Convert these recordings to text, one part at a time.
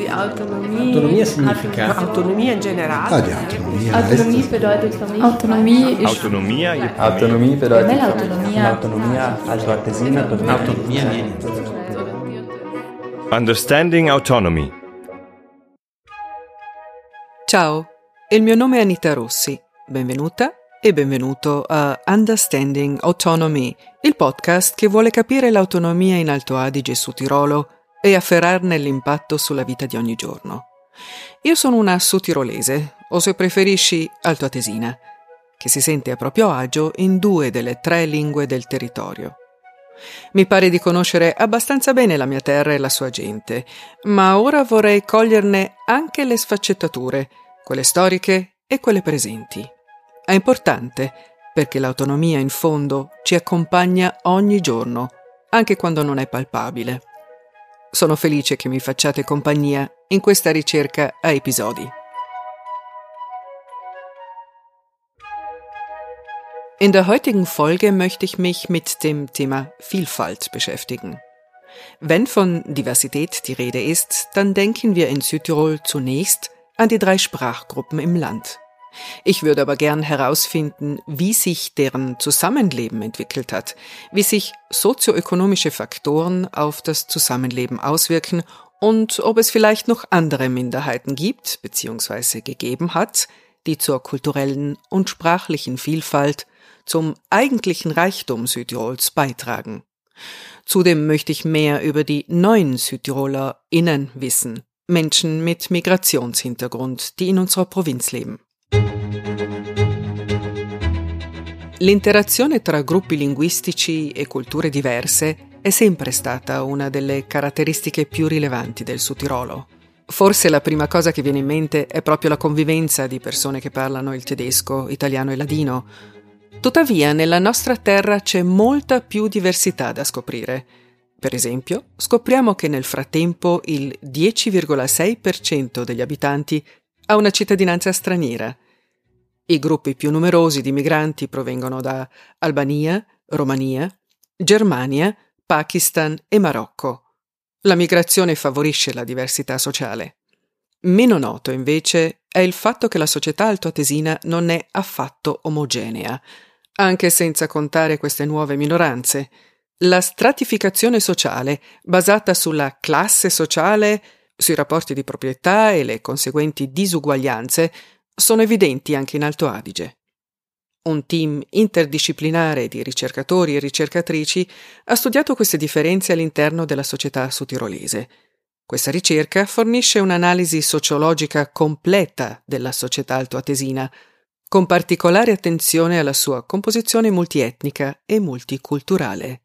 die Autonomie. Autonomia significa? Autonomia in generale. Ah, die Autonomie. Autonomie bedeutet für mich. Autonomie ist. Autonomia Autonomie bedeutet Nella autonomia. Autonomia. Autonomia. Understanding Autonomy. Ciao, il mio nome è Anita Rossi. Benvenuta e benvenuto a Understanding Autonomy, il podcast che vuole capire l'autonomia in Alto Adige e su Tirolo e afferrarne l'impatto sulla vita di ogni giorno. Io sono una sudtirolese, o se preferisci altoatesina, che si sente a proprio agio in due delle tre lingue del territorio. Mi pare di conoscere abbastanza bene la mia terra e la sua gente, ma ora vorrei coglierne anche le sfaccettature, quelle storiche e quelle presenti. È importante perché l'autonomia in fondo ci accompagna ogni giorno, anche quando non è palpabile. Sono felice che mi facciate compagnia in questa ricerca a episodi. In der heutigen Folge möchte ich mich mit dem Thema Vielfalt beschäftigen. Wenn von Diversität die Rede ist, dann denken wir in Südtirol zunächst an die drei Sprachgruppen im Land. Ich würde aber gern herausfinden, wie sich deren Zusammenleben entwickelt hat, wie sich sozioökonomische Faktoren auf das Zusammenleben auswirken und ob es vielleicht noch andere Minderheiten gibt bzw. gegeben hat, die zur kulturellen und sprachlichen Vielfalt, zum eigentlichen Reichtum Südtirols beitragen. Zudem möchte ich mehr über die neuen Südtiroler innen wissen, Menschen mit Migrationshintergrund, die in unserer Provinz leben. L'interazione tra gruppi linguistici e culture diverse è sempre stata una delle caratteristiche più rilevanti del Sud Tirolo. Forse la prima cosa che viene in mente è proprio la convivenza di persone che parlano il tedesco, italiano e ladino. Tuttavia, nella nostra terra c'è molta più diversità da scoprire. Per esempio, scopriamo che nel frattempo il 10,6% degli abitanti ha una cittadinanza straniera. I gruppi più numerosi di migranti provengono da Albania, Romania, Germania, Pakistan e Marocco. La migrazione favorisce la diversità sociale. Meno noto, invece, è il fatto che la società altoatesina non è affatto omogenea, anche senza contare queste nuove minoranze. La stratificazione sociale, basata sulla classe sociale, sui rapporti di proprietà e le conseguenti disuguaglianze, sono evidenti anche in Alto Adige. Un team interdisciplinare di ricercatori e ricercatrici ha studiato queste differenze all'interno della società sudtirolese. Questa ricerca fornisce un'analisi sociologica completa della società altoatesina, con particolare attenzione alla sua composizione multietnica e multiculturale.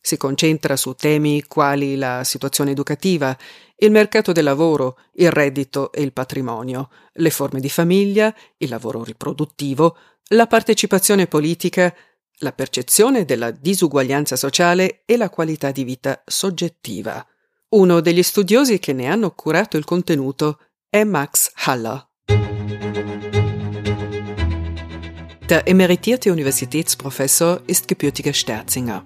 Si concentra su temi quali la situazione educativa, il mercato del lavoro, il reddito e il patrimonio, le forme di famiglia, il lavoro riproduttivo, la partecipazione politica, la percezione della disuguaglianza sociale e la qualità di vita soggettiva. Uno degli studiosi che ne hanno curato il contenuto è Max Haller. Der emeritierte Universitätsprofessor ist gebürtiger Sterzinger.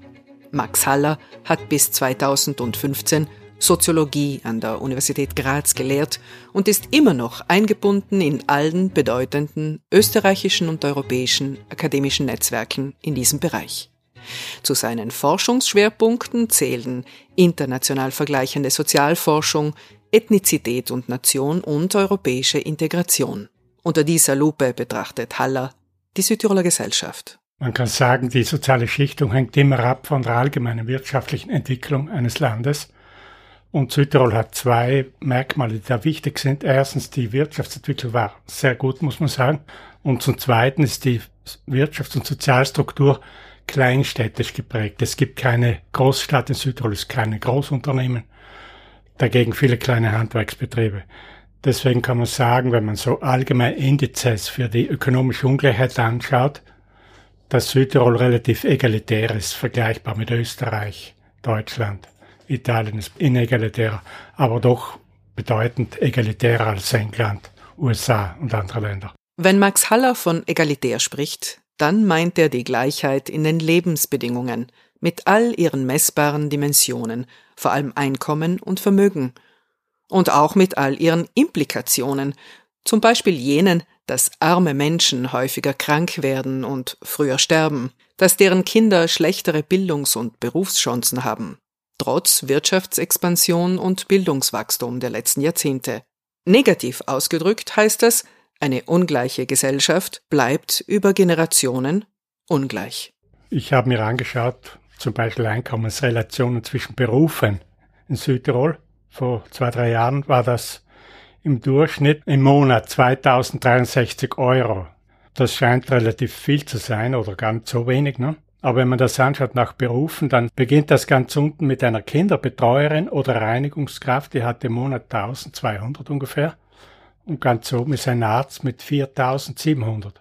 Max Haller hat bis 2015 Soziologie an der Universität Graz gelehrt und ist immer noch eingebunden in allen bedeutenden österreichischen und europäischen akademischen Netzwerken in diesem Bereich. Zu seinen Forschungsschwerpunkten zählen international vergleichende Sozialforschung, Ethnizität und Nation und europäische Integration. Unter dieser Lupe betrachtet Haller die Südtiroler Gesellschaft. Man kann sagen, die soziale Schichtung hängt immer ab von der allgemeinen wirtschaftlichen Entwicklung eines Landes. Und Südtirol hat zwei Merkmale, die da wichtig sind. Erstens, die Wirtschaftsentwicklung war sehr gut, muss man sagen. Und zum Zweiten ist die Wirtschafts- und Sozialstruktur kleinstädtisch geprägt. Es gibt keine Großstadt in Südtirol, es gibt keine Großunternehmen. Dagegen viele kleine Handwerksbetriebe. Deswegen kann man sagen, wenn man so allgemein Indizes für die ökonomische Ungleichheit anschaut, dass Südtirol relativ egalitär ist, vergleichbar mit Österreich, Deutschland. Italien ist inegalitärer, aber doch bedeutend egalitärer als England, USA und andere Länder. Wenn Max Haller von egalitär spricht, dann meint er die Gleichheit in den Lebensbedingungen mit all ihren messbaren Dimensionen, vor allem Einkommen und Vermögen. Und auch mit all ihren Implikationen, zum Beispiel jenen, dass arme Menschen häufiger krank werden und früher sterben, dass deren Kinder schlechtere Bildungs- und Berufschancen haben, trotz Wirtschaftsexpansion und Bildungswachstum der letzten Jahrzehnte. Negativ ausgedrückt heißt das, eine ungleiche Gesellschaft bleibt über Generationen ungleich. Ich habe mir angeschaut, zum Beispiel Einkommensrelationen zwischen Berufen in Südtirol. Vor zwei, drei Jahren war das im Durchschnitt im Monat 2063 Euro. Das scheint relativ viel zu sein oder gar nicht so wenig. Ne? Aber wenn man das anschaut nach Berufen, dann beginnt das ganz unten mit einer Kinderbetreuerin oder Reinigungskraft, die hat im Monat 1200 ungefähr. Und ganz oben ist ein Arzt mit 4700.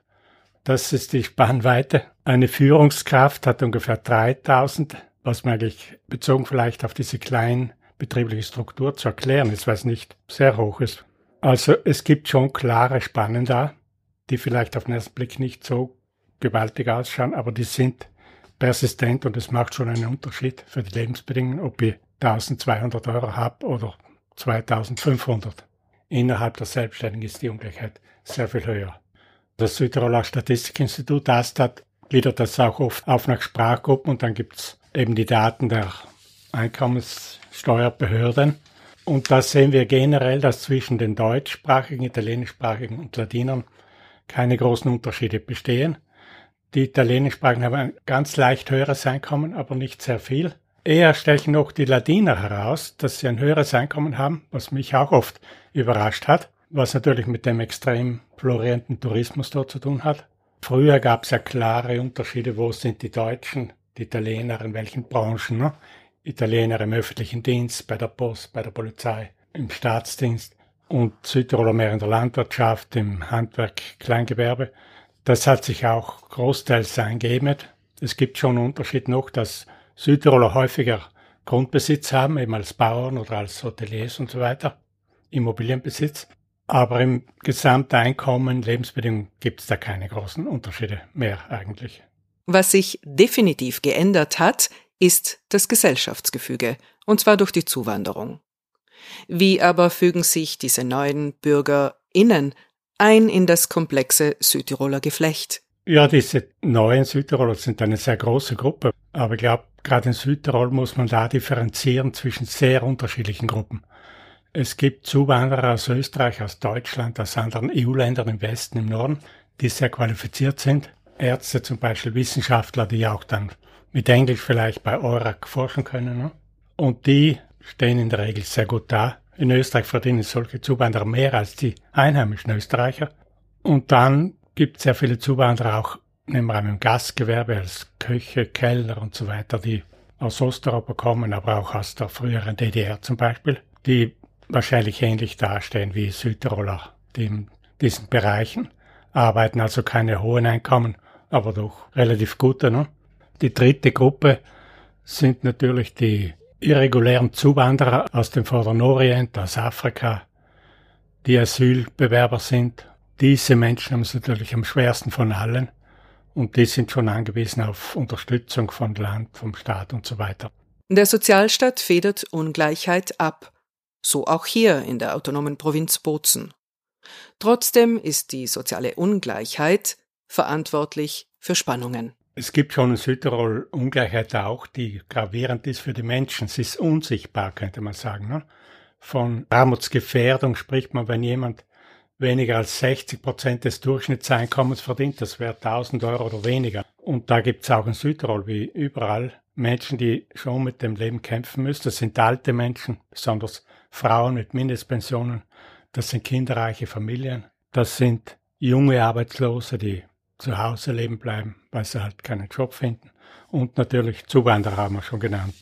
Das ist die Spannweite. Eine Führungskraft hat ungefähr 3000, was man eigentlich bezogen vielleicht auf diese kleinen betriebliche Struktur zu erklären ist, weil es nicht sehr hoch ist. Also es gibt schon klare Spannen da, die vielleicht auf den ersten Blick nicht so gewaltig ausschauen, aber die sind persistent und es macht schon einen Unterschied für die Lebensbedingungen, ob ich 1200 Euro habe oder 2500. Innerhalb der Selbstständigen ist die Ungleichheit sehr viel höher. Das Südtiroler Statistikinstitut ASTAT gliedert das auch oft auf nach Sprachgruppen und dann gibt's eben die Daten der Einkommenssteuerbehörden. Und da sehen wir generell, dass zwischen den deutschsprachigen, italienischsprachigen und Latinern keine großen Unterschiede bestehen. Die italienischsprachigen haben ein ganz leicht höheres Einkommen, aber nicht sehr viel. Eher stechen noch die Ladiner heraus, dass sie ein höheres Einkommen haben, was mich auch oft überrascht hat, was natürlich mit dem extrem florierenden Tourismus dort zu tun hat. Früher gab es ja klare Unterschiede, wo sind die Deutschen, die Italiener, in welchen Branchen. Ne? Italiener im öffentlichen Dienst, bei der Post, bei der Polizei, im Staatsdienst und Südtiroler mehr in der Landwirtschaft, im Handwerk, Kleingewerbe. Das hat sich auch großteils eingeebnet. Es gibt schon einen Unterschied noch, dass Südtiroler häufiger Grundbesitz haben, eben als Bauern oder als Hoteliers und so weiter, Immobilienbesitz. Aber im Gesamteinkommen, Lebensbedingungen gibt es da keine großen Unterschiede mehr eigentlich. Was sich definitiv geändert hat, ist das Gesellschaftsgefüge, und zwar durch die Zuwanderung. Wie aber fügen sich diese neuen BürgerInnen ein in das komplexe Südtiroler Geflecht? Ja, diese neuen Südtiroler sind eine sehr große Gruppe. Aber ich glaube, gerade in Südtirol muss man da differenzieren zwischen sehr unterschiedlichen Gruppen. Es gibt Zuwanderer aus Österreich, aus Deutschland, aus anderen EU-Ländern im Westen, im Norden, die sehr qualifiziert sind. Ärzte zum Beispiel, Wissenschaftler, die auch dann mit Englisch vielleicht bei EURAC forschen können. Ne? Und die stehen in der Regel sehr gut da. In Österreich verdienen solche Zuwanderer mehr als die einheimischen Österreicher. Und dann gibt es sehr viele Zuwanderer auch, nehmen wir im Gastgewerbe als Köche, Kellner und so weiter, die aus Osteuropa kommen, aber auch aus der früheren DDR zum Beispiel, die wahrscheinlich ähnlich dastehen wie Südtiroler, die in diesen Bereichen arbeiten, also keine hohen Einkommen, aber doch relativ gute. Ne? Die dritte Gruppe sind natürlich die irregulären Zuwanderer aus dem Vorderen Orient, aus Afrika, die Asylbewerber sind. Diese Menschen haben es natürlich am schwersten von allen und die sind schon angewiesen auf Unterstützung von Land, vom Staat und so weiter. Der Sozialstaat federt Ungleichheit ab so auch hier in der autonomen Provinz Bozen. Trotzdem ist die soziale Ungleichheit verantwortlich für Spannungen. Es gibt schon in Südtirol Ungleichheit auch, die gravierend ist für die Menschen. Sie ist unsichtbar, könnte man sagen. Ne? Von Armutsgefährdung spricht man, wenn jemand weniger als 60 Prozent des Durchschnittseinkommens verdient, das wäre 1000 Euro oder weniger. Und da gibt es auch in Südtirol wie überall Menschen, die schon mit dem Leben kämpfen müssen. Das sind alte Menschen, besonders Frauen mit Mindestpensionen, das sind kinderreiche Familien, das sind junge Arbeitslose, die zu Hause leben bleiben, weil sie halt keinen Job finden. Und natürlich Zuwanderer haben wir schon genannt.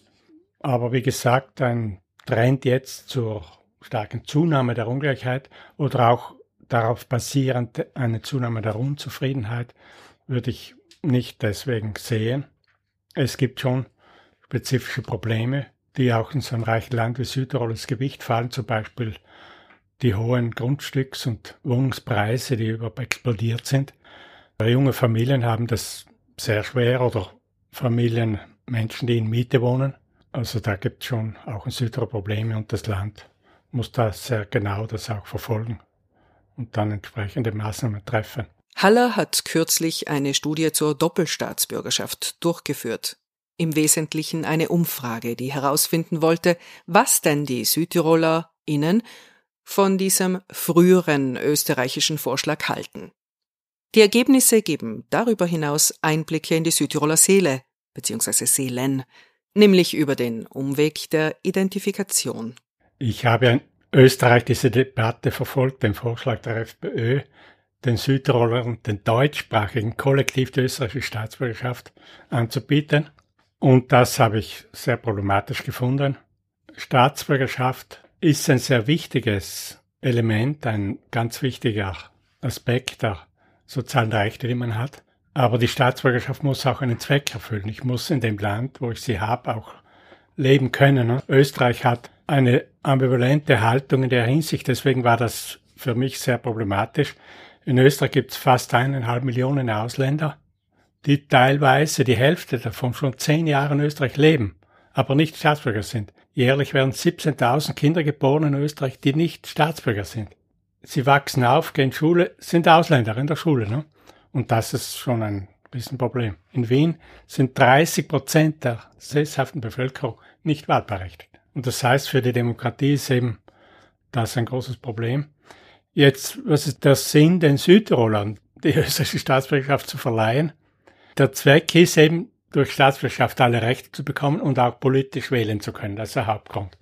Aber wie gesagt, ein Trend jetzt zur starken Zunahme der Ungleichheit oder auch darauf basierend eine Zunahme der Unzufriedenheit würde ich nicht deswegen sehen. Es gibt schon spezifische Probleme, die auch in so einem reichen Land wie Südtirol ins Gewicht fallen, zum Beispiel die hohen Grundstücks- und Wohnungspreise, die überhaupt explodiert sind. Junge Familien haben das sehr schwer oder Familien, Menschen, die in Miete wohnen. Also da gibt es schon auch in Südtirol Probleme und das Land muss da sehr genau das auch verfolgen und dann entsprechende Maßnahmen treffen. Haller hat kürzlich eine Studie zur Doppelstaatsbürgerschaft durchgeführt. Im Wesentlichen eine Umfrage, die herausfinden wollte, was denn die Südtiroler innen von diesem früheren österreichischen Vorschlag halten. Die Ergebnisse geben darüber hinaus Einblicke in die Südtiroler Seele bzw. Seelen, nämlich über den Umweg der Identifikation. Ich habe in Österreich diese Debatte verfolgt, den Vorschlag der FPÖ, den Südtirolern den deutschsprachigen Kollektiv der österreichischen Staatsbürgerschaft anzubieten. Und das habe ich sehr problematisch gefunden. Staatsbürgerschaft ist ein sehr wichtiges Element, ein ganz wichtiger Aspekt der sozialen Rechte, die man hat. Aber die Staatsbürgerschaft muss auch einen Zweck erfüllen. Ich muss in dem Land, wo ich sie habe, auch leben können. Österreich hat eine ambivalente Haltung in der Hinsicht. Deswegen war das für mich sehr problematisch. In Österreich gibt es fast eineinhalb Millionen Ausländer, die teilweise die Hälfte davon schon zehn Jahre in Österreich leben, aber nicht Staatsbürger sind. Jährlich werden 17.000 Kinder geboren in Österreich, die nicht Staatsbürger sind. Sie wachsen auf, gehen Schule, sind Ausländer in der Schule. Ne? Und das ist schon ein Riesenproblem. In Wien sind 30 Prozent der sesshaften Bevölkerung nicht wahlberechtigt. Und das heißt, für die Demokratie ist eben das ein großes Problem. Jetzt, was ist der Sinn, den Südtirolern die österreichische Staatsbürgerschaft zu verleihen? Der Zweck ist eben, durch Staatsbürgerschaft alle Rechte zu bekommen und auch politisch wählen zu können. Das ist der Hauptgrund.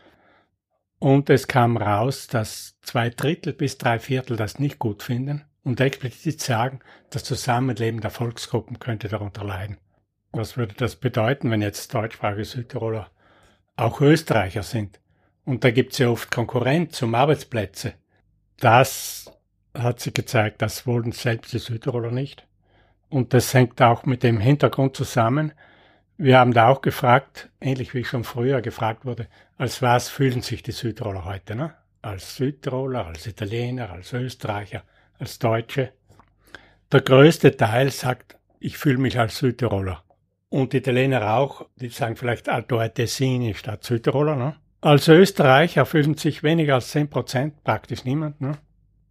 Und es kam raus, dass zwei Drittel bis drei Viertel das nicht gut finden und explizit sagen, das Zusammenleben der Volksgruppen könnte darunter leiden. Was würde das bedeuten, wenn jetzt deutschsprachige Südtiroler auch Österreicher sind? Und da gibt es ja oft Konkurrenz um Arbeitsplätze. Das hat sich gezeigt, das wollen selbst die Südtiroler nicht. Und das hängt auch mit dem Hintergrund zusammen. Wir haben da auch gefragt, ähnlich wie schon früher gefragt wurde, als was fühlen sich die Südtiroler heute, ne? Als Südtiroler, als Italiener, als Österreicher, als Deutsche. Der größte Teil sagt, ich fühle mich als Südtiroler. Und Italiener auch, die sagen vielleicht Alto Tessini statt Südtiroler. Ne? Als Österreicher fühlen sich weniger als 10 Prozent, praktisch niemand. Ne?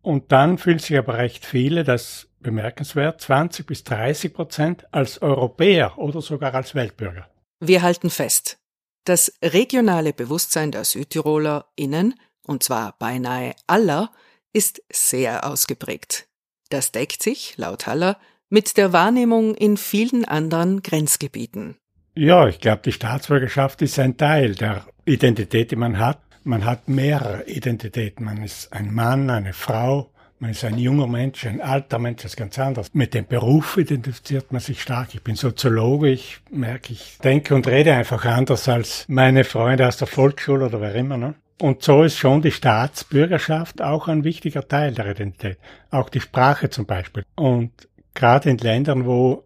Und dann fühlen sich aber recht viele, das bemerkenswert, 20 bis 30 Prozent als Europäer oder sogar als Weltbürger. Wir halten fest, das regionale Bewusstsein der Südtiroler innen, und zwar beinahe aller, ist sehr ausgeprägt. Das deckt sich, laut Haller, mit der Wahrnehmung in vielen anderen Grenzgebieten. Ja, ich glaube, die Staatsbürgerschaft ist ein Teil der Identität, die man hat. Man hat mehrere Identitäten. Man ist ein Mann, eine Frau, man ist ein junger Mensch, ein alter Mensch, das ist ganz anders. Mit dem Beruf identifiziert man sich stark. Ich bin Soziologe, ich merke, ich denke und rede einfach anders als meine Freunde aus der Volksschule oder wer immer. Ne? Und so ist schon die Staatsbürgerschaft auch ein wichtiger Teil der Identität. Auch die Sprache zum Beispiel. Und gerade in Ländern, wo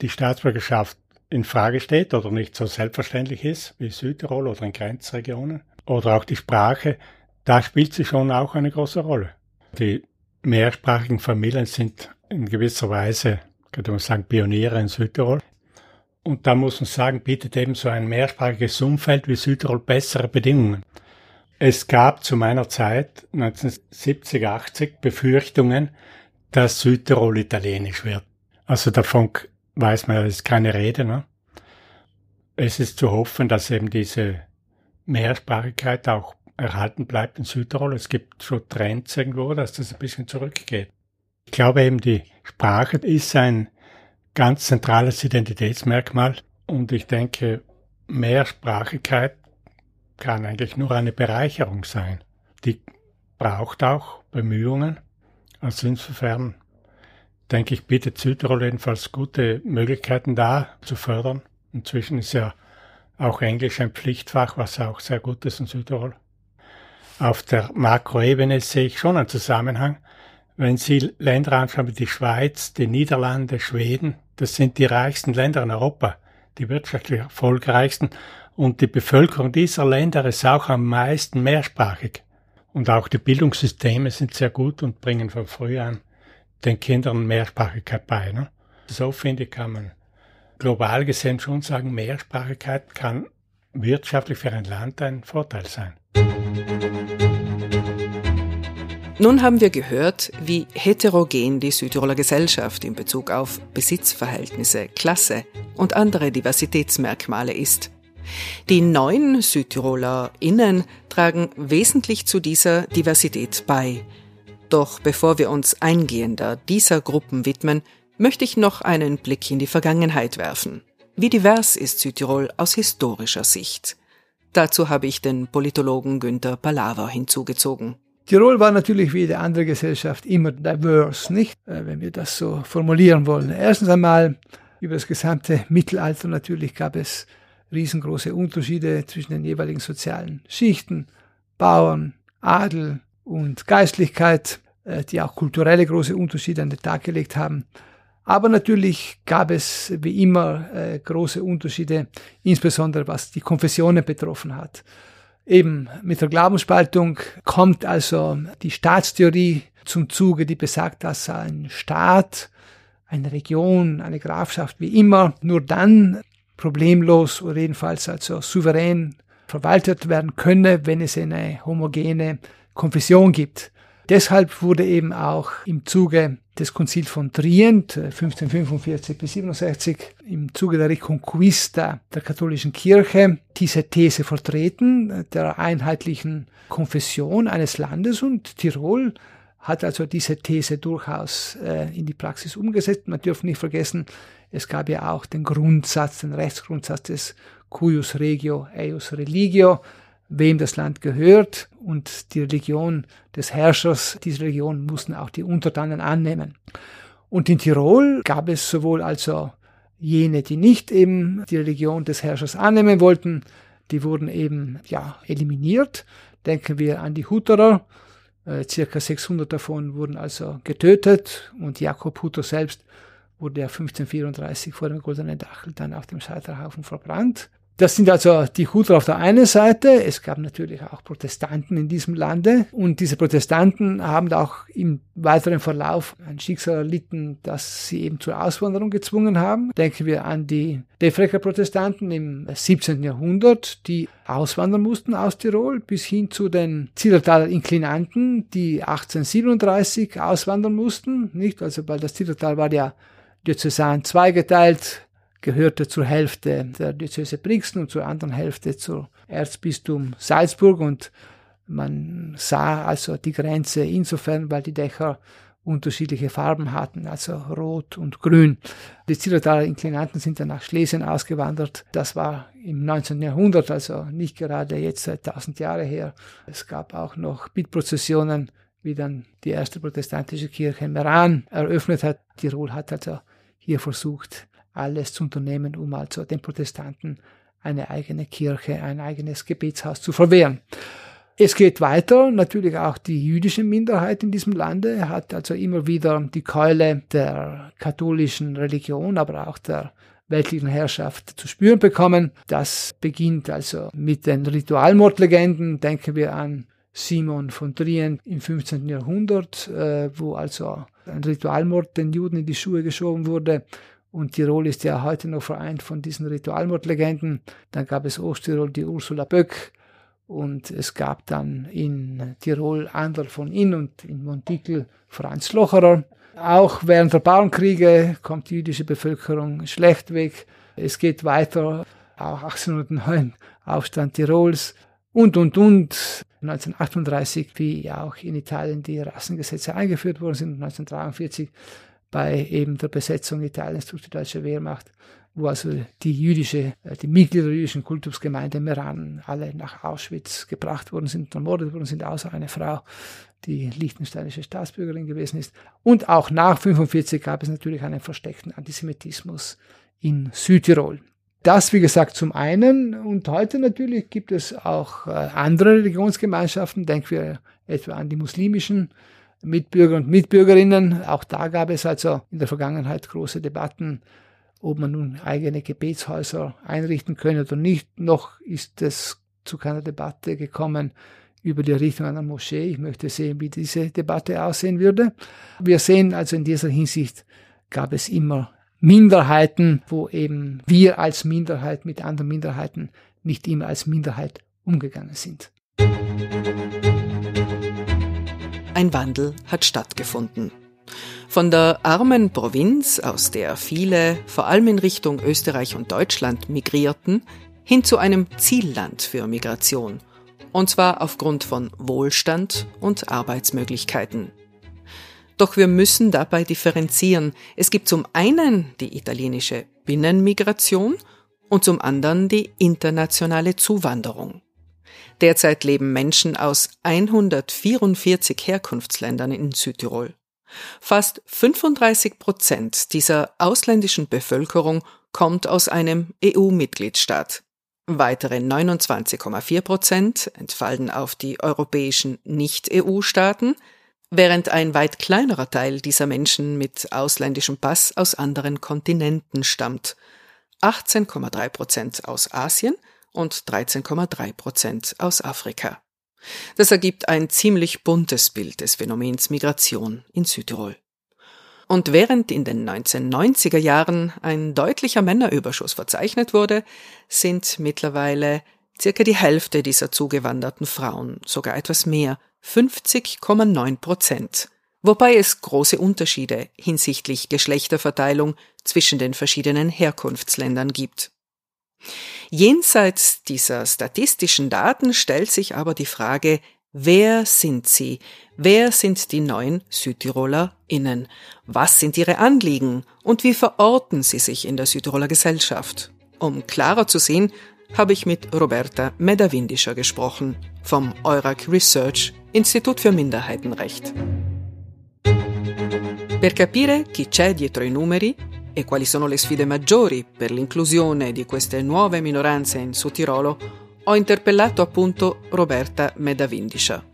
die Staatsbürgerschaft in Frage steht oder nicht so selbstverständlich ist, wie Südtirol oder in Grenzregionen, oder auch die Sprache, da spielt sie schon auch eine große Rolle. Die mehrsprachigen Familien sind in gewisser Weise, könnte man sagen, Pioniere in Südtirol. Und da muss man sagen, bietet eben so ein mehrsprachiges Umfeld wie Südtirol bessere Bedingungen. Es gab zu meiner Zeit, 1970, 80, Befürchtungen, dass Südtirol italienisch wird. Also davon weiß man, ist keine Rede. Ne? Es ist zu hoffen, dass eben diese Mehrsprachigkeit auch erhalten bleibt in Südtirol. Es gibt schon Trends irgendwo, dass das ein bisschen zurückgeht. Ich glaube eben, die Sprache ist ein ganz zentrales Identitätsmerkmal und ich denke, Mehrsprachigkeit kann eigentlich nur eine Bereicherung sein. Die braucht auch Bemühungen. Also insofern denke ich, bietet Südtirol jedenfalls gute Möglichkeiten da zu fördern. Inzwischen ist ja auch Englisch ein Pflichtfach, was auch sehr gut ist in Südtirol. Auf der Makroebene sehe ich schon einen Zusammenhang. Wenn Sie Länder anschauen wie die Schweiz, die Niederlande, Schweden, das sind die reichsten Länder in Europa, die wirtschaftlich erfolgreichsten und die Bevölkerung dieser Länder ist auch am meisten mehrsprachig. Und auch die Bildungssysteme sind sehr gut und bringen von früh an den Kindern Mehrsprachigkeit bei. Ne? So finde ich, kann man global gesehen schon sagen, Mehrsprachigkeit kann wirtschaftlich für ein Land ein Vorteil sein. Nun haben wir gehört, wie heterogen die Südtiroler Gesellschaft in Bezug auf Besitzverhältnisse, Klasse und andere Diversitätsmerkmale ist. Die neuen SüdtirolerInnen tragen wesentlich zu dieser Diversität bei. Doch bevor wir uns eingehender dieser Gruppen widmen, möchte ich noch einen Blick in die Vergangenheit werfen. Wie divers ist Südtirol aus historischer Sicht? Dazu habe ich den Politologen Günther Palaver hinzugezogen. Tirol war natürlich wie jede andere Gesellschaft immer diverse, nicht? Äh, wenn wir das so formulieren wollen. Erstens einmal über das gesamte Mittelalter natürlich gab es riesengroße Unterschiede zwischen den jeweiligen sozialen Schichten, Bauern, Adel und Geistlichkeit, äh, die auch kulturelle große Unterschiede an den Tag gelegt haben. Aber natürlich gab es wie immer äh, große Unterschiede, insbesondere was die Konfessionen betroffen hat. Eben mit der Glaubensspaltung kommt also die Staatstheorie zum Zuge, die besagt, dass ein Staat, eine Region, eine Grafschaft wie immer nur dann problemlos oder jedenfalls also souverän verwaltet werden könne, wenn es eine homogene Konfession gibt. Deshalb wurde eben auch im Zuge des Konzils von Trient 1545 äh, bis 67 im Zuge der Reconquista der katholischen Kirche diese These vertreten äh, der einheitlichen Konfession eines Landes und Tirol hat also diese These durchaus äh, in die Praxis umgesetzt. Man dürfen nicht vergessen, es gab ja auch den Grundsatz, den Rechtsgrundsatz des cuius regio eius religio, wem das Land gehört und die Religion des Herrschers, diese Religion mussten auch die Untertanen annehmen. Und in Tirol gab es sowohl also jene, die nicht eben die Religion des Herrschers annehmen wollten, die wurden eben ja eliminiert. Denken wir an die Hutterer, äh, circa 600 davon wurden also getötet und Jakob Hutter selbst wurde ja 1534 vor dem Goldenen Dachel dann auf dem Scheiterhaufen verbrannt. Das sind also die Huter auf der einen Seite. Es gab natürlich auch Protestanten in diesem Lande. Und diese Protestanten haben auch im weiteren Verlauf ein Schicksal erlitten, das sie eben zur Auswanderung gezwungen haben. Denken wir an die Defrecker Protestanten im 17. Jahrhundert, die auswandern mussten aus Tirol, bis hin zu den Zillertaler Inklinanten, die 1837 auswandern mussten. Nicht? Also, weil das Zillertal war ja diözesan zweigeteilt gehörte zur Hälfte der Diözese Brixen und zur anderen Hälfte zur Erzbistum Salzburg und man sah also die Grenze insofern, weil die Dächer unterschiedliche Farben hatten, also rot und grün. Die Zillertaler Inklinanten sind dann nach Schlesien ausgewandert. Das war im 19. Jahrhundert, also nicht gerade jetzt seit 1000 Jahre her. Es gab auch noch Bittprozessionen, wie dann die erste protestantische Kirche in Meran eröffnet hat. Tirol hat also hier versucht, alles zu unternehmen, um also den Protestanten eine eigene Kirche, ein eigenes Gebetshaus zu verwehren. Es geht weiter, natürlich auch die jüdische Minderheit in diesem Lande hat also immer wieder die Keule der katholischen Religion, aber auch der weltlichen Herrschaft zu spüren bekommen. Das beginnt also mit den Ritualmordlegenden. Denken wir an Simon von Trient im 15. Jahrhundert, äh, wo also ein Ritualmord den Juden in die Schuhe geschoben wurde. Und Tirol ist ja heute noch vereint von diesen Ritualmordlegenden. Dann gab es Osttirol die Ursula Böck. Und es gab dann in Tirol Andal von Inn und in Montikel Franz Locherer. Auch während der Bauernkriege kommt die jüdische Bevölkerung schlecht weg. Es geht weiter, auch 1809 Aufstand Tirols und, und, und. 1938, wie auch in Italien die Rassengesetze eingeführt worden sind, 1943 bei eben der Besetzung Italiens durch die deutsche Wehrmacht, wo also die jüdische, äh, die Mitglieder der jüdischen Kultusgemeinde Meran alle nach Auschwitz gebracht worden sind, ermordet worden sind, außer eine Frau, die liechtensteinische Staatsbürgerin gewesen ist. Und auch nach 45 gab es natürlich einen versteckten Antisemitismus in Südtirol. Das, wie gesagt, zum einen. Und heute natürlich gibt es auch äh, andere Religionsgemeinschaften. Denken wir etwa an die muslimischen Mitbürger und Mitbürgerinnen. Auch da gab es also in der Vergangenheit große Debatten, ob man nun eigene Gebetshäuser einrichten könne oder nicht. Noch ist es zu keiner Debatte gekommen über die Errichtung einer Moschee. Ich möchte sehen, wie diese Debatte aussehen würde. Wir sehen also in dieser Hinsicht gab es immer Minderheiten, wo eben wir als Minderheit mit anderen Minderheiten nicht immer als Minderheit umgegangen sind. Ein Wandel hat stattgefunden. Von der armen Provinz, aus der viele, vor allem in Richtung Österreich und Deutschland, migrierten, hin zu einem Zielland für Migration. Und zwar aufgrund von Wohlstand und Arbeitsmöglichkeiten. Doch wir müssen dabei differenzieren. Es gibt zum einen die italienische Binnenmigration und zum anderen die internationale Zuwanderung. Derzeit leben Menschen aus 144 Herkunftsländern in Südtirol. Fast 35 Prozent dieser ausländischen Bevölkerung kommt aus einem EU-Mitgliedstaat. Weitere 29,4 Prozent entfallen auf die europäischen Nicht-EU-Staaten, während ein weit kleinerer Teil dieser Menschen mit ausländischem Pass aus anderen Kontinenten stammt. 18,3 Prozent aus Asien und 13,3 Prozent aus Afrika. Das ergibt ein ziemlich buntes Bild des Phänomens Migration in Südtirol. Und während in den 1990er Jahren ein deutlicher Männerüberschuss verzeichnet wurde, sind mittlerweile circa die Hälfte dieser zugewanderten Frauen, sogar etwas mehr, 50,9 Prozent. Wobei es große Unterschiede hinsichtlich Geschlechterverteilung zwischen den verschiedenen Herkunftsländern gibt. Jenseits dieser statistischen Daten stellt sich aber die Frage, wer sind sie? Wer sind die neuen SüdtirolerInnen? Was sind ihre Anliegen? Und wie verorten sie sich in der Südtiroler Gesellschaft? Um klarer zu sehen, habe ich mit Roberta Medavindischer gesprochen vom Eurac Research Institut für Minderheitenrecht. Per capire chi c'è dietro i numeri e quali sono le sfide maggiori per l'inclusione di queste nuove minoranze in Sud Tirolo, ho interpellato appunto Roberta Medavindiscia,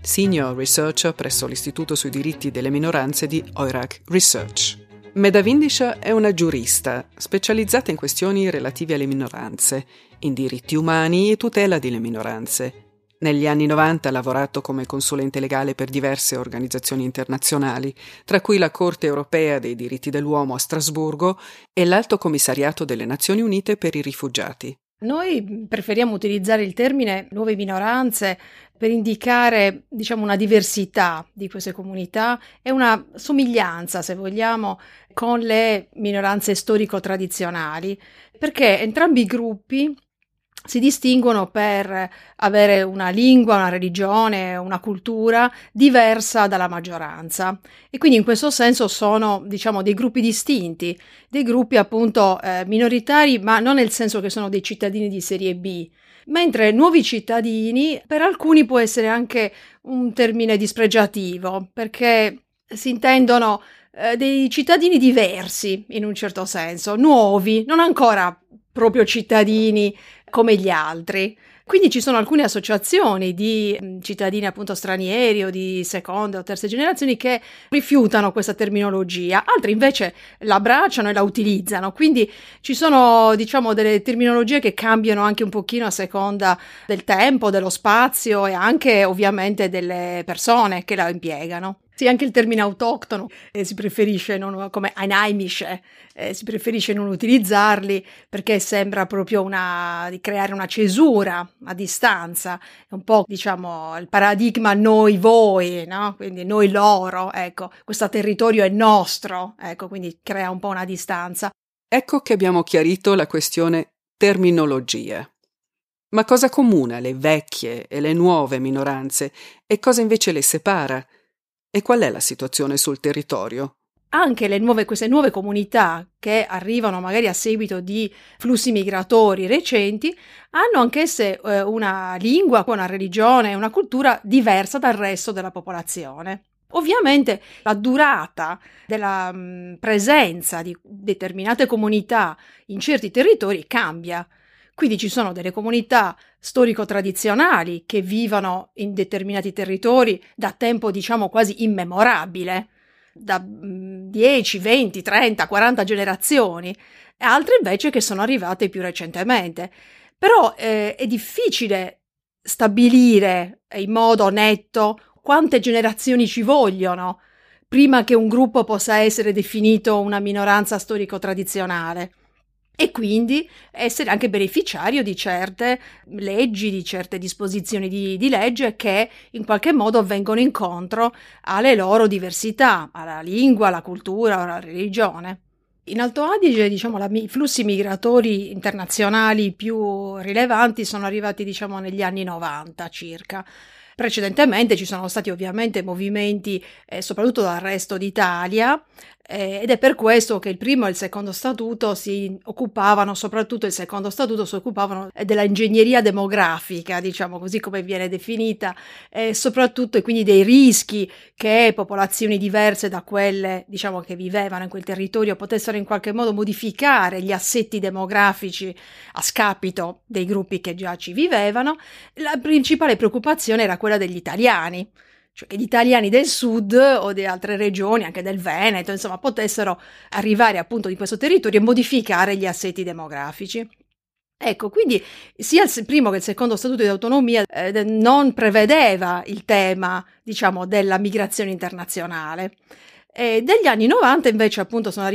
senior researcher presso l'Istituto sui diritti delle minoranze di Eurac Research. Medavindiscia è una giurista specializzata in questioni relative alle minoranze, in diritti umani e tutela delle minoranze. Negli anni 90 ha lavorato come consulente legale per diverse organizzazioni internazionali, tra cui la Corte europea dei diritti dell'uomo a Strasburgo e l'Alto Commissariato delle Nazioni Unite per i rifugiati. Noi preferiamo utilizzare il termine nuove minoranze per indicare, diciamo, una diversità di queste comunità e una somiglianza, se vogliamo, con le minoranze storico-tradizionali, perché entrambi i gruppi si distinguono per avere una lingua, una religione, una cultura diversa dalla maggioranza. E quindi in questo senso sono diciamo dei gruppi distinti, dei gruppi appunto eh, minoritari ma non nel senso che sono dei cittadini di serie B, mentre nuovi cittadini per alcuni può essere anche un termine dispregiativo perché si intendono eh, dei cittadini diversi in un certo senso, nuovi, non ancora proprio cittadini come gli altri. Quindi ci sono alcune associazioni di mm, cittadini appunto stranieri o di seconde o terze generazioni che rifiutano questa terminologia, altri invece l'abbracciano e la utilizzano. Quindi ci sono diciamo delle terminologie che cambiano anche un pochino a seconda del tempo, dello spazio e anche ovviamente delle persone che la impiegano. Sì, anche il termine autoctono eh, si preferisce non, come einheimische, eh, si preferisce non utilizzarli perché sembra proprio una, di creare una cesura a distanza, è un po' diciamo il paradigma noi-voi, no? quindi noi loro, ecco, questo territorio è nostro, ecco, quindi crea un po' una distanza. Ecco che abbiamo chiarito la questione terminologie. Ma cosa comuna le vecchie e le nuove minoranze e cosa invece le separa? E qual è la situazione sul territorio? Anche nuove, queste nuove comunità che arrivano magari a seguito di flussi migratori recenti hanno anch'esse eh, una lingua, una religione, una cultura diversa dal resto della popolazione. Ovviamente la durata della mh, mm, presenza di determinate comunità in certi territori cambia. Quindi ci sono delle comunità storico-tradizionali che vivono in determinati territori da tempo, diciamo, quasi immemorabile, da 10, 20, 30, 40 generazioni, e altre invece che sono arrivate più recentemente. Però eh, è difficile stabilire in modo netto quante generazioni ci vogliono prima che un gruppo possa essere definito una minoranza storico-tradizionale. E quindi essere anche beneficiario di certe leggi, di certe disposizioni di, di, legge che in qualche modo vengono incontro alle loro diversità, alla lingua, alla cultura, alla religione. In Alto Adige, diciamo, i flussi migratori internazionali più rilevanti sono arrivati, diciamo, negli anni 90 circa. Precedentemente ci sono stati ovviamente movimenti, eh, soprattutto dal resto d'Italia, eh, ed è per questo che il primo e il secondo statuto si occupavano, soprattutto il secondo statuto, si occupavano della ingegneria demografica, diciamo così come viene definita, eh, soprattutto quindi dei rischi che popolazioni diverse da quelle, diciamo, che vivevano in quel territorio potessero in qualche modo modificare gli assetti demografici a scapito dei gruppi che già ci vivevano. La principale preoccupazione era quella degli italiani cioè che gli italiani del sud o di altre regioni, anche del Veneto, insomma, potessero arrivare appunto in questo territorio e modificare gli assetti demografici. Ecco, quindi sia il primo che il secondo statuto di autonomia eh, non prevedeva il tema, diciamo, della migrazione internazionale. E degli anni 90 invece appunto sono,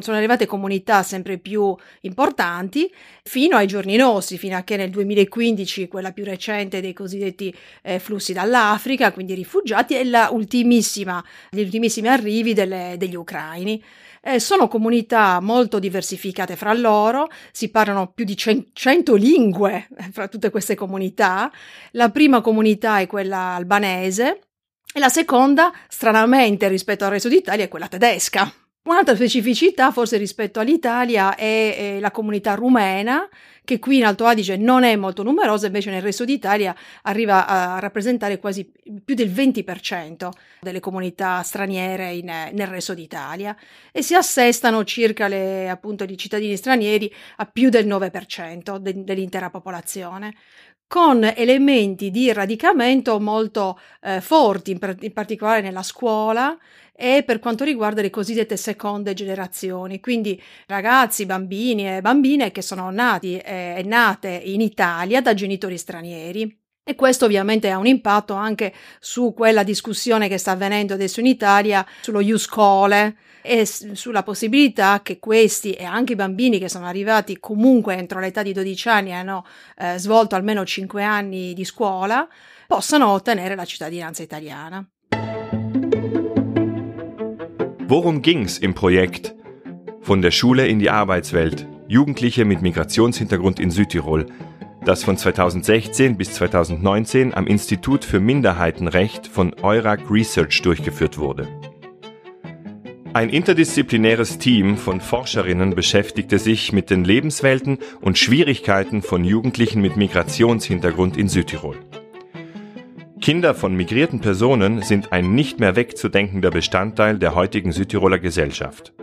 sono, arrivate comunità sempre più importanti fino ai giorni nostri, fino a che nel 2015 quella più recente dei cosiddetti eh, flussi dall'Africa, quindi rifugiati, e la ultimissima, gli ultimissimi arrivi delle, degli ucraini. Eh, sono comunità molto diversificate fra loro, si parlano più di 100 lingue eh, fra tutte queste comunità. La prima comunità è quella albanese, e la seconda, stranamente rispetto al resto d'Italia, è quella tedesca. Un'altra specificità, forse rispetto all'Italia, è, è, la comunità rumena, che qui in Alto Adige non è molto numerosa, invece nel resto d'Italia arriva a rappresentare quasi più del 20% delle comunità straniere in, nel resto d'Italia e si assestano circa le, appunto, i cittadini stranieri a più del 9% de, dell'intera popolazione con elementi di radicamento molto eh, forti, in, in, particolare nella scuola e per quanto riguarda le cosiddette seconde generazioni, quindi ragazzi, bambini e bambine che sono nati e eh, nate in Italia da genitori stranieri. E questo ovviamente ha un impatto anche su quella discussione che sta avvenendo adesso in Italia sullo Iuscole, e sulla possibilità che questi e anche i bambini che sono arrivati comunque entro l'età di 12 anni e hanno eh, svolto almeno 5 anni di scuola possano ottenere la cittadinanza italiana. Worum ging's im Projekt Von der Schule in die Arbeitswelt? Jugendliche mit Migrationshintergrund in Südtirol, das von 2016 bis 2019 am Institut für Minderheitenrecht von Eurac Research durchgeführt wurde. Ein interdisziplinäres Team von Forscherinnen beschäftigte sich mit den Lebenswelten und Schwierigkeiten von Jugendlichen mit Migrationshintergrund in Südtirol. Kinder von migrierten Personen sind ein nicht mehr wegzudenkender Bestandteil der heutigen Südtiroler Gesellschaft.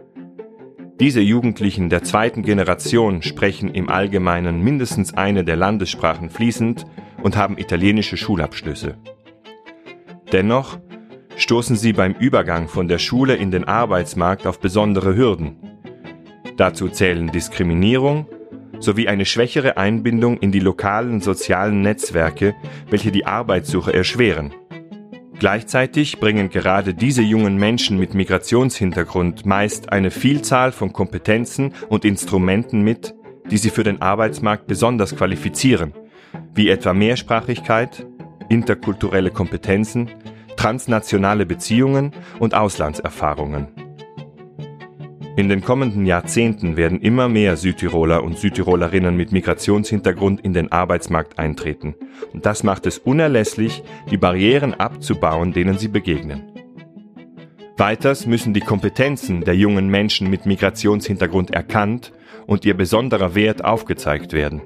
Diese Jugendlichen der zweiten Generation sprechen im Allgemeinen mindestens eine der Landessprachen fließend und haben italienische Schulabschlüsse. Dennoch stoßen sie beim Übergang von der Schule in den Arbeitsmarkt auf besondere Hürden. Dazu zählen Diskriminierung sowie eine schwächere Einbindung in die lokalen sozialen Netzwerke, welche die Arbeitssuche erschweren. Gleichzeitig bringen gerade diese jungen Menschen mit Migrationshintergrund meist eine Vielzahl von Kompetenzen und Instrumenten mit, die sie für den Arbeitsmarkt besonders qualifizieren, wie etwa Mehrsprachigkeit, interkulturelle Kompetenzen, transnationale Beziehungen und Auslandserfahrungen. In den kommenden Jahrzehnten werden immer mehr Südtiroler und Südtirolerinnen mit Migrationshintergrund in den Arbeitsmarkt eintreten. Und das macht es unerlässlich, die Barrieren abzubauen, denen sie begegnen. Weiters müssen die Kompetenzen der jungen Menschen mit Migrationshintergrund erkannt und ihr besonderer Wert aufgezeigt werden.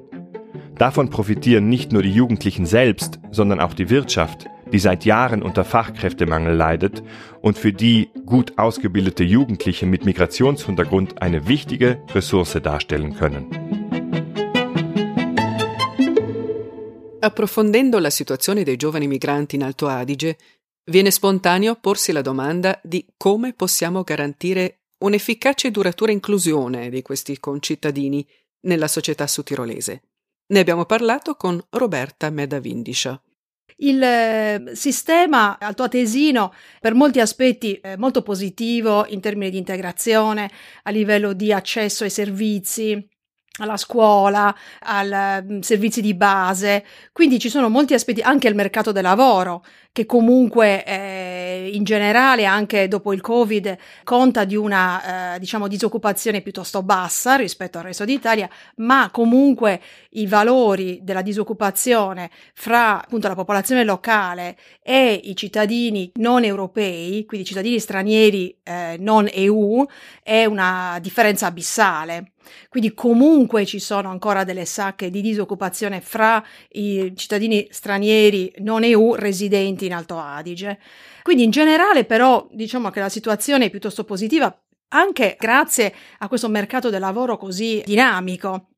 Davon profitieren nicht nur die Jugendlichen selbst, sondern auch die Wirtschaft, die seit Jahren unter Fachkräftemangel leidet und für die gut ausgebildete Jugendliche mit Migrationshintergrund eine wichtige Ressource darstellen können. Approfondendo la situazione dei giovani migranti in Alto Adige, viene spontaneo porsi la domanda di come possiamo garantire un'efficace e duratura inclusione di questi concittadini nella società sudtirolese. Ne abbiamo parlato con Roberta Medavindiscia. Il eh, sistema altoatesino per molti aspetti è molto positivo in termini di integrazione, a livello di accesso ai servizi, alla scuola, ai mm, servizi di base, quindi ci sono molti aspetti, anche il mercato del lavoro, che comunque eh, in generale anche dopo il Covid conta di una eh, diciamo disoccupazione piuttosto bassa rispetto al resto d'Italia, ma comunque i valori della disoccupazione fra appunto la popolazione locale e i cittadini non europei, quindi cittadini stranieri eh, non EU, è una differenza abissale. Quindi comunque ci sono ancora delle sacche di disoccupazione fra i cittadini stranieri non EU residenti in Alto Adige. Quindi in generale però diciamo che la situazione è piuttosto positiva anche grazie a questo mercato del lavoro così dinamico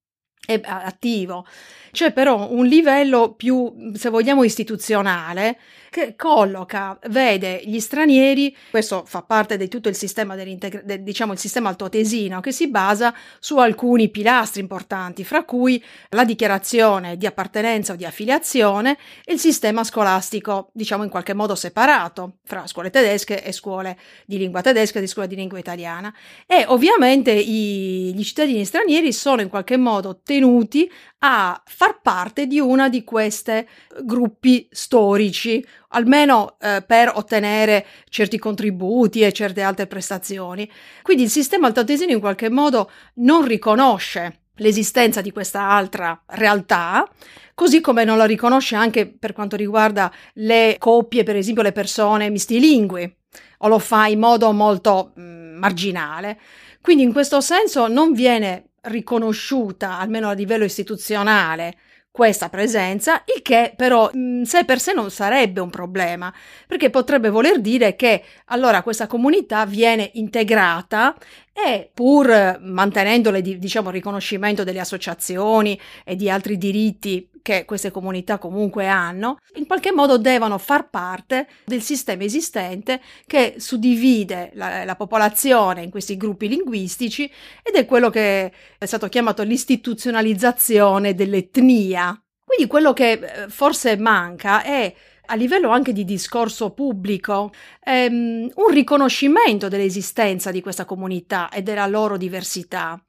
e attivo. C'è però un livello più, se vogliamo, istituzionale che colloca, vede gli stranieri, questo fa parte di tutto il sistema, del, diciamo il sistema altoatesino, che si basa su alcuni pilastri importanti, fra cui la dichiarazione di appartenenza o di affiliazione e il sistema scolastico, diciamo in qualche modo separato, fra scuole tedesche e scuole di lingua tedesca e di scuola di lingua italiana. E ovviamente i, gli cittadini stranieri sono in qualche modo tenuti a far parte di una di queste gruppi storici almeno eh, per ottenere certi contributi e certe altre prestazioni. Quindi il sistema altoatesino in qualche modo non riconosce l'esistenza di questa altra realtà, così come non la riconosce anche per quanto riguarda le coppie, per esempio le persone mistilingui, o lo fa in modo molto mh, mm, marginale. Quindi in questo senso non viene riconosciuta, almeno a livello istituzionale, questa presenza, il che però in sé per sé non sarebbe un problema, perché potrebbe voler dire che allora questa comunità viene integrata e pur mantenendo diciamo, il riconoscimento delle associazioni e di altri diritti che queste comunità comunque hanno, in qualche modo devono far parte del sistema esistente che suddivide la, la popolazione in questi gruppi linguistici ed è quello che è stato chiamato l'istituzionalizzazione dell'etnia. Quindi quello che eh, forse manca è a livello anche di discorso pubblico, ehm, un riconoscimento dell'esistenza di questa comunità e della loro diversità.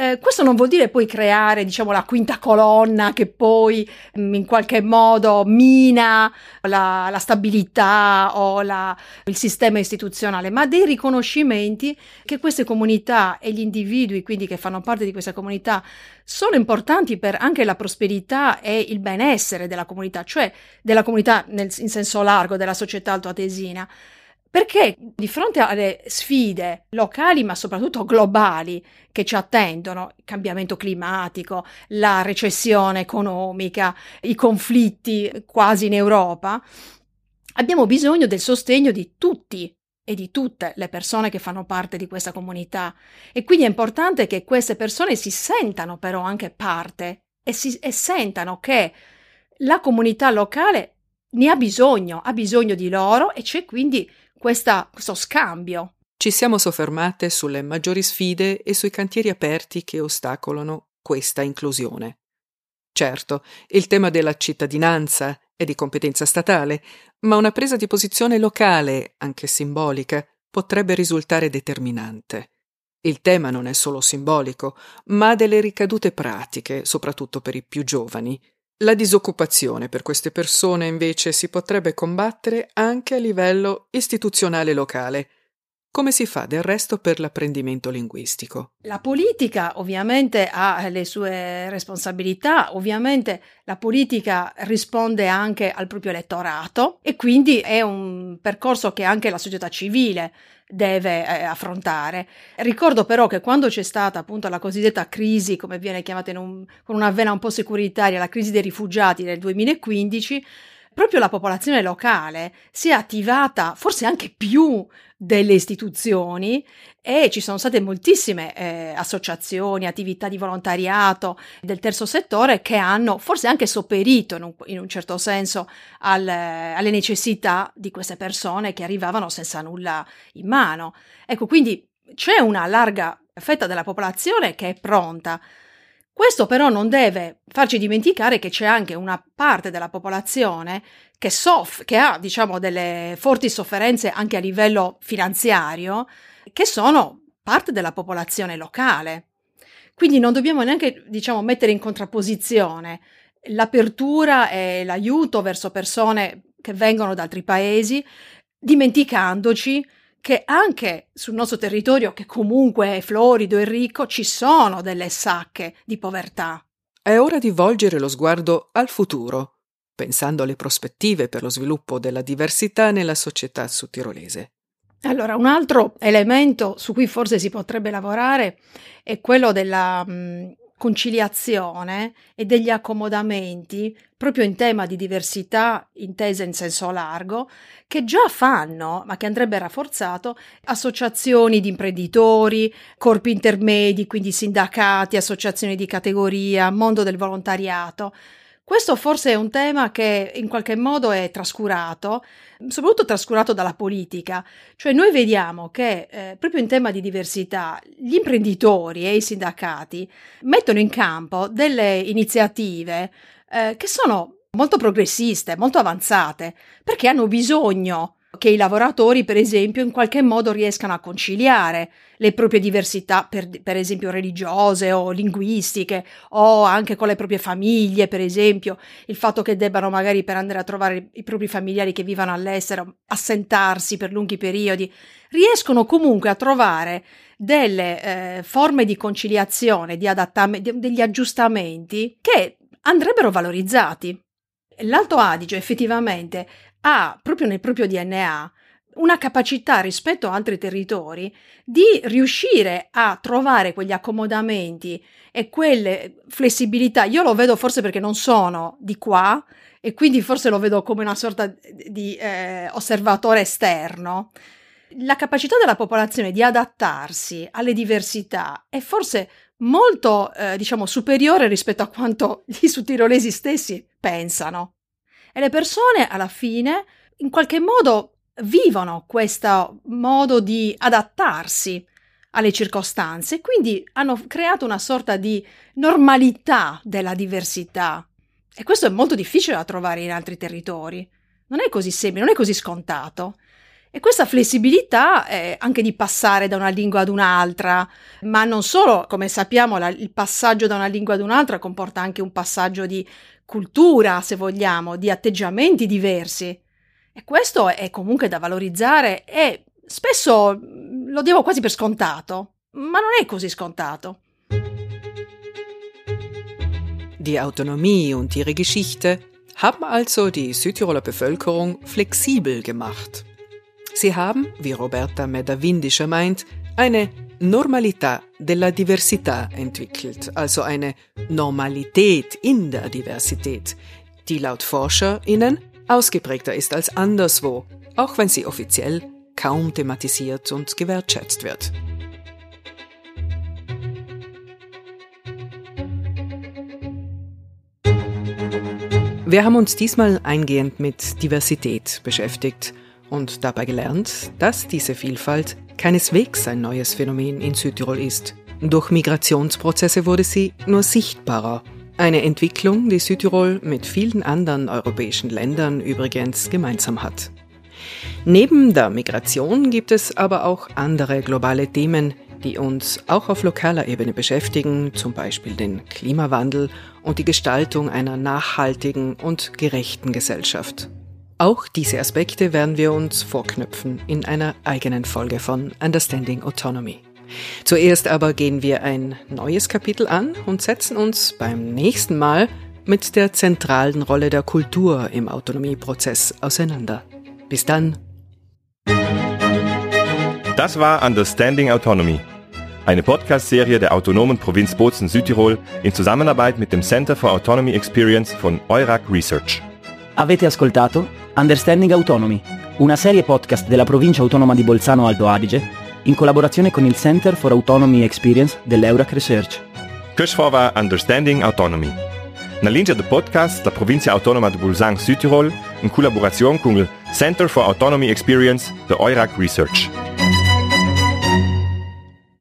Eh, questo non vuol dire poi creare, diciamo, la quinta colonna che poi mm, in qualche modo mina la, la stabilità o la, il sistema istituzionale, ma dei riconoscimenti che queste comunità e gli individui, quindi che fanno parte di questa comunità, sono importanti per anche la prosperità e il benessere della comunità, cioè della comunità nel, in senso largo della società altoatesina. Perché di fronte alle sfide locali, ma soprattutto globali, che ci attendono, il cambiamento climatico, la recessione economica, i conflitti quasi in Europa, abbiamo bisogno del sostegno di tutti e di tutte le persone che fanno parte di questa comunità. E quindi è importante che queste persone si sentano però anche parte e, si, e sentano che la comunità locale ne ha bisogno, ha bisogno di loro e c'è quindi questa, questo scambio. Ci siamo soffermate sulle maggiori sfide e sui cantieri aperti che ostacolano questa inclusione. Certo, il tema della cittadinanza è di competenza statale, ma una presa di posizione locale, anche simbolica, potrebbe risultare determinante. Il tema non è solo simbolico, ma ha delle ricadute pratiche, soprattutto per i più giovani, la disoccupazione per queste persone invece si potrebbe combattere anche a livello istituzionale locale. Come si fa del resto per l'apprendimento linguistico? La politica ovviamente ha le sue responsabilità, ovviamente la politica risponde anche al proprio elettorato e quindi è un percorso che anche la società civile deve eh, affrontare. Ricordo però che quando c'è stata appunto la cosiddetta crisi, come viene chiamata un, con una vena un po' securitaria, la crisi dei rifugiati del 2015, proprio la popolazione locale si è attivata forse anche più delle istituzioni e ci sono state moltissime eh, associazioni, attività di volontariato del terzo settore che hanno forse anche sopperito in un, in un certo senso al, alle necessità di queste persone che arrivavano senza nulla in mano. Ecco, quindi c'è una larga fetta della popolazione che è pronta questo però non deve farci dimenticare che c'è anche una parte della popolazione che, soff- che ha, diciamo, delle forti sofferenze anche a livello finanziario, che sono parte della popolazione locale. Quindi non dobbiamo neanche, diciamo, mettere in contrapposizione l'apertura e l'aiuto verso persone che vengono da altri paesi, dimenticandoci che anche sul nostro territorio, che comunque è florido e ricco, ci sono delle sacche di povertà. È ora di volgere lo sguardo al futuro, pensando alle prospettive per lo sviluppo della diversità nella società sudtirolese. Allora, un altro elemento su cui forse si potrebbe lavorare è quello della mh, conciliazione e degli accomodamenti proprio in tema di diversità intesa in senso largo, che già fanno, ma che andrebbe rafforzato, associazioni di imprenditori, corpi intermedi, quindi sindacati, associazioni di categoria, mondo del volontariato. Questo forse è un tema che in qualche modo è trascurato, soprattutto trascurato dalla politica. Cioè noi vediamo che eh, proprio in tema di diversità gli imprenditori e i sindacati mettono in campo delle iniziative eh, che sono molto progressiste, molto avanzate, perché hanno bisogno che i lavoratori, per esempio, in qualche modo riescano a conciliare le proprie diversità, per, per, esempio religiose o linguistiche, o anche con le proprie famiglie, per esempio, il fatto che debbano magari per andare a trovare i propri familiari che vivono all'estero assentarsi per lunghi periodi, riescono comunque a trovare delle eh, forme di conciliazione, di adattamento, degli aggiustamenti che andrebbero valorizzati. L'Alto Adige effettivamente ha proprio nel proprio DNA una capacità rispetto a altri territori di riuscire a trovare quegli accomodamenti e quelle flessibilità. Io lo vedo forse perché non sono di qua e quindi forse lo vedo come una sorta di eh, osservatore esterno. La capacità della popolazione di adattarsi alle diversità è forse molto, eh, diciamo, superiore rispetto a quanto gli sudtirolesi stessi pensano. E le persone alla fine in qualche modo vivono questo modo di adattarsi alle circostanze quindi hanno creato una sorta di normalità della diversità. E questo è molto difficile da trovare in altri territori. Non è così semplice, non è così scontato. E questa flessibilità è anche di passare da una lingua ad un'altra, ma non solo, come sappiamo, la, il passaggio da una lingua ad un'altra comporta anche un passaggio di cultura, se vogliamo, di atteggiamenti diversi. E questo è comunque da valorizzare e spesso mm, lo diamo quasi per scontato, ma non è così scontato. Die Autonomie und ihre Geschichte haben also die Südtiroler Bevölkerung flexibel gemacht. Sie haben, wie Roberta Medavindischer meint, eine Normalità della diversità entwickelt, also eine Normalität in der Diversität, die laut ForscherInnen ausgeprägter ist als anderswo, auch wenn sie offiziell kaum thematisiert und gewertschätzt wird. Wir haben uns diesmal eingehend mit Diversität beschäftigt und dabei gelernt, dass diese Vielfalt keineswegs ein neues Phänomen in Südtirol ist. Durch Migrationsprozesse wurde sie nur sichtbarer. Eine Entwicklung, die Südtirol mit vielen anderen europäischen Ländern übrigens gemeinsam hat. Neben der Migration gibt es aber auch andere globale Themen, die uns auch auf lokaler Ebene beschäftigen, zum Beispiel den Klimawandel und die Gestaltung einer nachhaltigen und gerechten Gesellschaft. Auch diese Aspekte werden wir uns vorknüpfen in einer eigenen Folge von Understanding Autonomy. Zuerst aber gehen wir ein neues Kapitel an und setzen uns beim nächsten Mal mit der zentralen Rolle der Kultur im Autonomieprozess auseinander. Bis dann. Das war Understanding Autonomy, eine Podcast-Serie der autonomen Provinz Bozen-Südtirol in Zusammenarbeit mit dem Center for Autonomy Experience von Eurac Research. Avete ascoltato Understanding Autonomy, una serie podcast della provincia autonoma di Bolzano Alto Adige, in collaborazione con il Center for Autonomy Experience dell'Eurac Research. Questo war Understanding Autonomy. Na linea del podcast la provincia autonoma di Bolzano Südtirol in collaborazione con il Center for Autonomy Experience de Eurac Research.